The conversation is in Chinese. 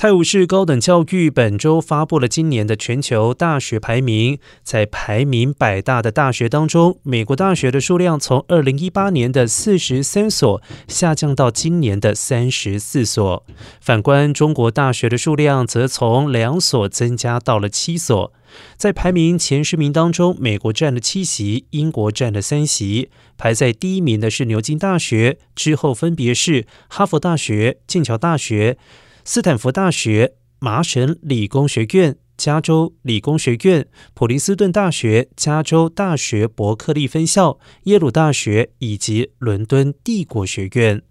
泰晤士高等教育本周发布了今年的全球大学排名，在排名百大的大学当中，美国大学的数量从二零一八年的四十三所下降到今年的三十四所。反观中国大学的数量，则从两所增加到了七所。在排名前十名当中，美国占了七席，英国占了三席。排在第一名的是牛津大学，之后分别是哈佛大学、剑桥大学。斯坦福大学、麻省理工学院、加州理工学院、普林斯顿大学、加州大学伯克利分校、耶鲁大学以及伦敦帝国学院。